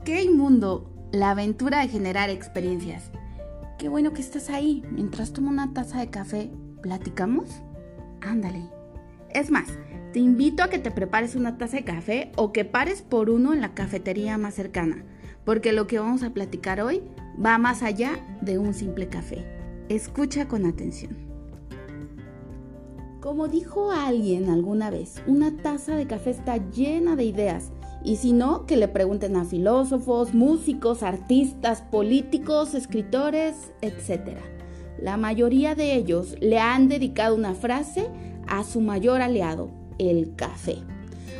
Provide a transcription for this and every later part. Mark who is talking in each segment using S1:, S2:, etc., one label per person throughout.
S1: Ok Mundo, la aventura de generar experiencias. Qué bueno que estás ahí. Mientras tomo una taza de café, ¿platicamos? Ándale. Es más, te invito a que te prepares una taza de café o que pares por uno en la cafetería más cercana, porque lo que vamos a platicar hoy va más allá de un simple café. Escucha con atención. Como dijo alguien alguna vez, una taza de café está llena de ideas y si no, que le pregunten a filósofos, músicos, artistas, políticos, escritores, etc. La mayoría de ellos le han dedicado una frase a su mayor aliado, el café.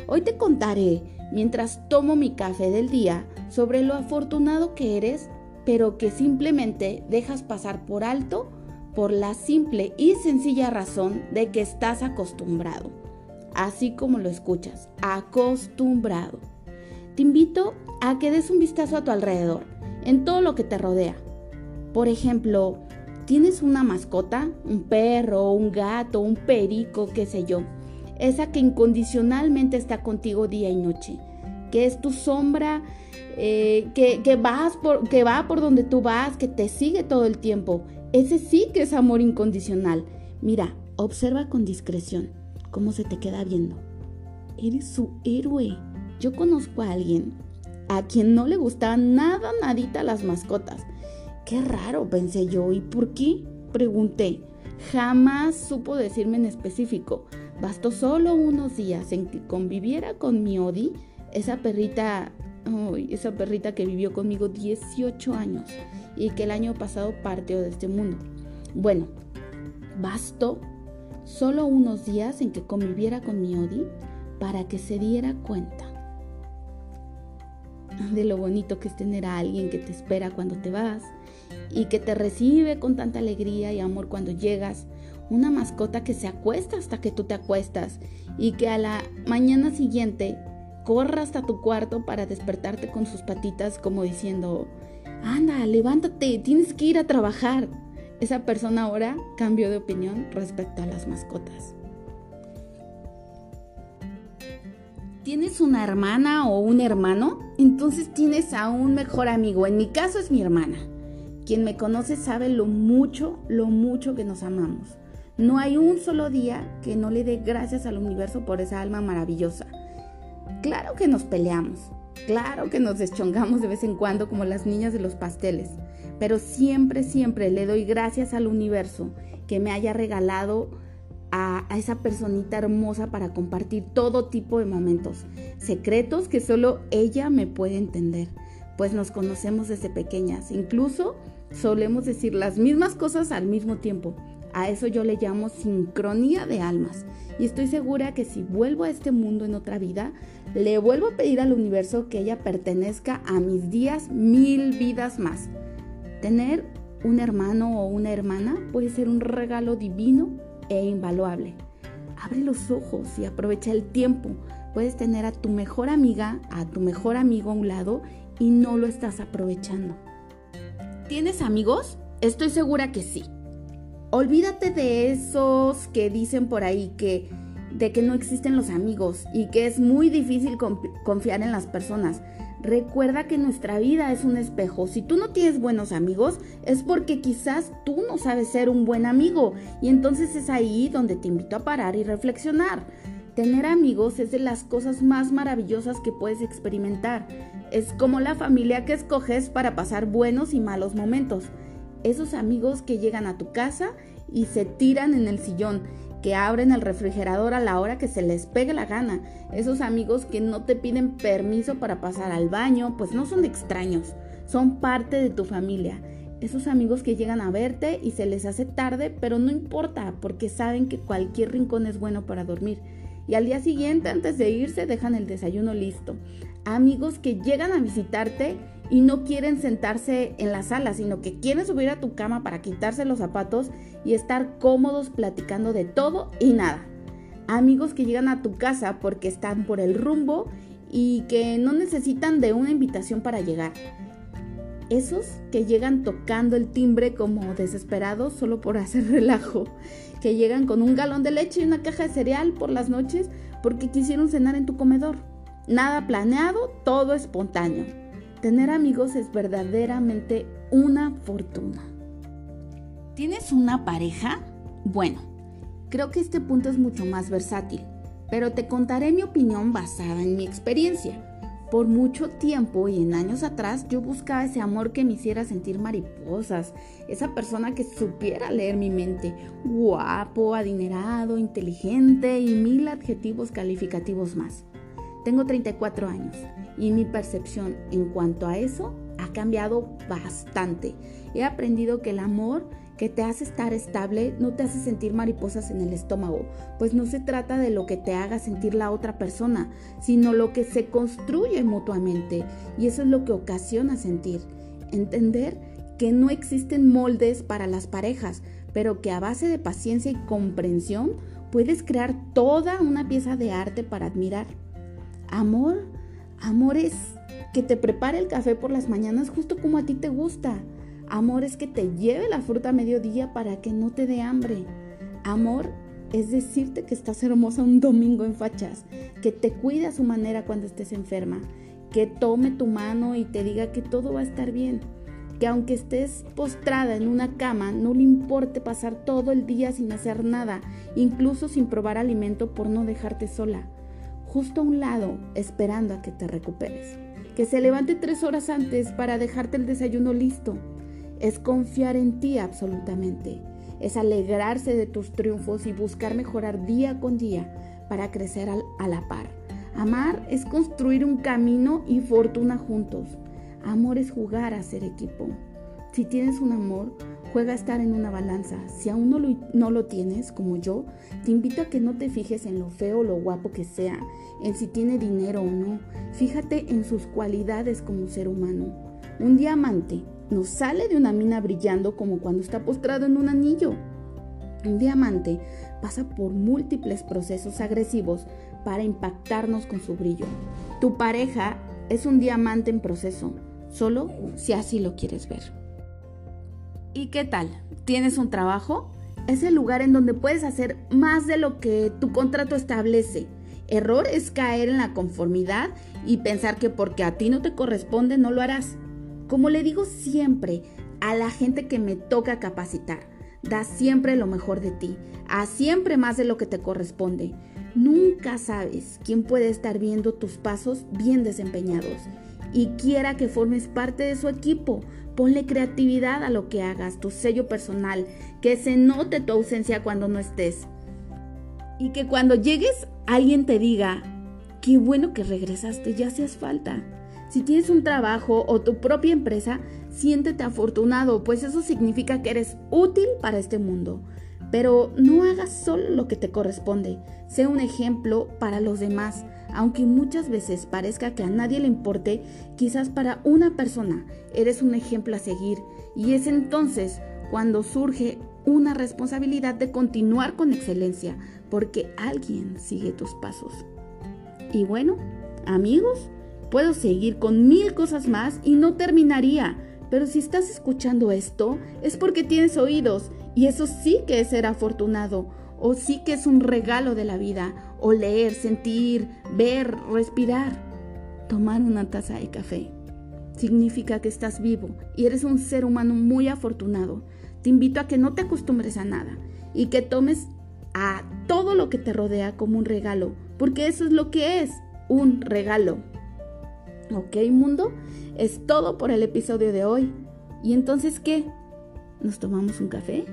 S1: Hoy te contaré, mientras tomo mi café del día, sobre lo afortunado que eres, pero que simplemente dejas pasar por alto por la simple y sencilla razón de que estás acostumbrado. Así como lo escuchas, acostumbrado. Te invito a que des un vistazo a tu alrededor, en todo lo que te rodea. Por ejemplo, tienes una mascota, un perro, un gato, un perico, qué sé yo. Esa que incondicionalmente está contigo día y noche, que es tu sombra, eh, que, que, vas por, que va por donde tú vas, que te sigue todo el tiempo. Ese sí que es amor incondicional. Mira, observa con discreción cómo se te queda viendo. Eres su héroe. Yo conozco a alguien a quien no le gustaban nada, nadita las mascotas. Qué raro, pensé yo. ¿Y por qué? Pregunté. Jamás supo decirme en específico. Bastó solo unos días en que conviviera con mi Odi, esa perrita, esa perrita que vivió conmigo 18 años y que el año pasado partió de este mundo. Bueno, bastó solo unos días en que conviviera con mi Odi para que se diera cuenta de lo bonito que es tener a alguien que te espera cuando te vas y que te recibe con tanta alegría y amor cuando llegas, una mascota que se acuesta hasta que tú te acuestas y que a la mañana siguiente corra hasta tu cuarto para despertarte con sus patitas como diciendo, anda, levántate, tienes que ir a trabajar. Esa persona ahora cambió de opinión respecto a las mascotas. ¿Tienes una hermana o un hermano? Entonces tienes a un mejor amigo. En mi caso es mi hermana. Quien me conoce sabe lo mucho, lo mucho que nos amamos. No hay un solo día que no le dé gracias al universo por esa alma maravillosa. Claro que nos peleamos, claro que nos deschongamos de vez en cuando como las niñas de los pasteles, pero siempre, siempre le doy gracias al universo que me haya regalado a, esa personita hermosa para compartir todo tipo de momentos, secretos que solo ella me puede entender, pues nos conocemos desde pequeñas, incluso solemos decir las mismas cosas al mismo tiempo. A eso yo le llamo sincronía de almas. Y estoy segura que si vuelvo a este mundo en otra vida, le vuelvo a pedir al universo que ella pertenezca a mis días mil vidas más. Tener un hermano o una hermana puede ser un regalo divino e invaluable. Abre los ojos y aprovecha el tiempo. Puedes tener a tu mejor amiga, a tu mejor amigo a un lado y no lo estás aprovechando. ¿Tienes amigos? Estoy segura que sí. Olvídate de esos que dicen por ahí que de que no existen los amigos y que es muy difícil confiar en las personas. Recuerda que nuestra vida es un espejo. Si tú no tienes buenos amigos, es porque quizás tú no sabes ser un buen amigo. Y entonces es ahí donde te invito a parar y reflexionar. Tener amigos es de las cosas más maravillosas que puedes experimentar. Es como la familia que escoges para pasar buenos y malos momentos. Esos amigos que llegan a tu casa y se tiran en el sillón que abren el refrigerador a la hora que se les pegue la gana. Esos amigos que no te piden permiso para pasar al baño, pues no son extraños, son parte de tu familia. Esos amigos que llegan a verte y se les hace tarde, pero no importa, porque saben que cualquier rincón es bueno para dormir. Y al día siguiente, antes de irse, dejan el desayuno listo. Amigos que llegan a visitarte y no quieren sentarse en la sala, sino que quieren subir a tu cama para quitarse los zapatos y estar cómodos platicando de todo y nada. Amigos que llegan a tu casa porque están por el rumbo y que no necesitan de una invitación para llegar. Esos que llegan tocando el timbre como desesperados solo por hacer relajo. Que llegan con un galón de leche y una caja de cereal por las noches porque quisieron cenar en tu comedor. Nada planeado, todo espontáneo Tener amigos es verdaderamente una fortuna. ¿Tienes una pareja? Bueno, creo que este punto es mucho más versátil, pero te contaré mi opinión basada en mi experiencia. Por mucho tiempo y en años atrás yo buscaba ese amor que me hiciera sentir mariposas, esa persona que supiera leer mi mente, guapo, adinerado, inteligente y mil adjetivos calificativos más. Tengo 34 años y mi percepción en cuanto a eso ha cambiado bastante. He aprendido que el amor que te hace estar estable no te hace sentir mariposas en el estómago, pues no se trata de lo que te haga sentir la otra persona, sino lo que se construye mutuamente y eso es lo que ocasiona sentir. Entender que no existen moldes para las parejas, pero que a base de paciencia y comprensión puedes crear toda una pieza de arte para admirar. Amor, amor es que te prepare el café por las mañanas justo como a ti te gusta Amor es que te lleve la fruta a mediodía para que no te dé hambre. Amor es decirte que estás hermosa un domingo en fachas, que te cuide a su manera cuando estés enferma, que tome tu mano y te diga que todo va a estar bien, que aunque estés postrada en una cama, no le importe pasar todo el día sin hacer nada, incluso sin probar alimento por no dejarte sola, justo a un lado, esperando a que te recuperes. Que se levante tres horas antes para dejarte el desayuno listo es confiar en ti absolutamente, es alegrarse de tus triunfos y buscar mejorar día con día para crecer a la par. Amar es construir un camino y fortuna juntos. Amor es jugar a ser equipo. Si tienes un amor, juega a estar en una balanza. Si aún no lo, no lo, tienes, como yo, te invito a que no te fijes en lo feo o lo guapo que sea, en si tiene dinero o no. Fíjate en sus cualidades como ser humano. Un diamante no sale de una mina brillando como cuando está postrado en un anillo. Un diamante pasa por múltiples procesos agresivos para impactarnos con su brillo. Tu pareja es un diamante en proceso, solo si así lo quieres ver. ¿Y qué tal? ¿Tienes un trabajo? Es el lugar en donde puedes hacer más de lo que tu contrato establece. Error es caer en la conformidad y pensar que porque a ti no te corresponde no lo harás. Como le digo siempre a la gente que me toca capacitar, da siempre lo mejor de ti, a siempre más de lo que te corresponde. Nunca sabes quién puede estar viendo tus pasos bien desempeñados y quiera que formes parte de su equipo. Ponle creatividad a lo que hagas, tu sello personal, que se note tu ausencia cuando no estés. Y que cuando llegues alguien te diga, qué bueno que regresaste, ya hacías falta. Si tienes un trabajo o tu propia empresa, siéntete afortunado, pues eso significa que eres útil para este mundo. Pero no hagas solo lo que te corresponde, sé un ejemplo para los demás. Aunque muchas veces parezca que a nadie le importe, quizás para una persona eres un ejemplo a seguir y es entonces cuando surge una responsabilidad de continuar con excelencia, porque alguien sigue tus pasos. Y bueno, amigos, Puedo seguir con mil cosas más y no terminaría, pero si estás escuchando esto es porque tienes oídos y eso sí que es ser afortunado o sí que es un regalo de la vida, o leer, sentir, ver, respirar, tomar una taza de café. Significa que estás vivo y eres un ser humano muy afortunado. Te invito a que no te acostumbres a nada y que tomes a todo lo que te rodea como un regalo, porque eso es lo que es, un regalo. Ok, mundo, es todo por el episodio de hoy. ¿Y entonces qué? ¿Nos tomamos un café?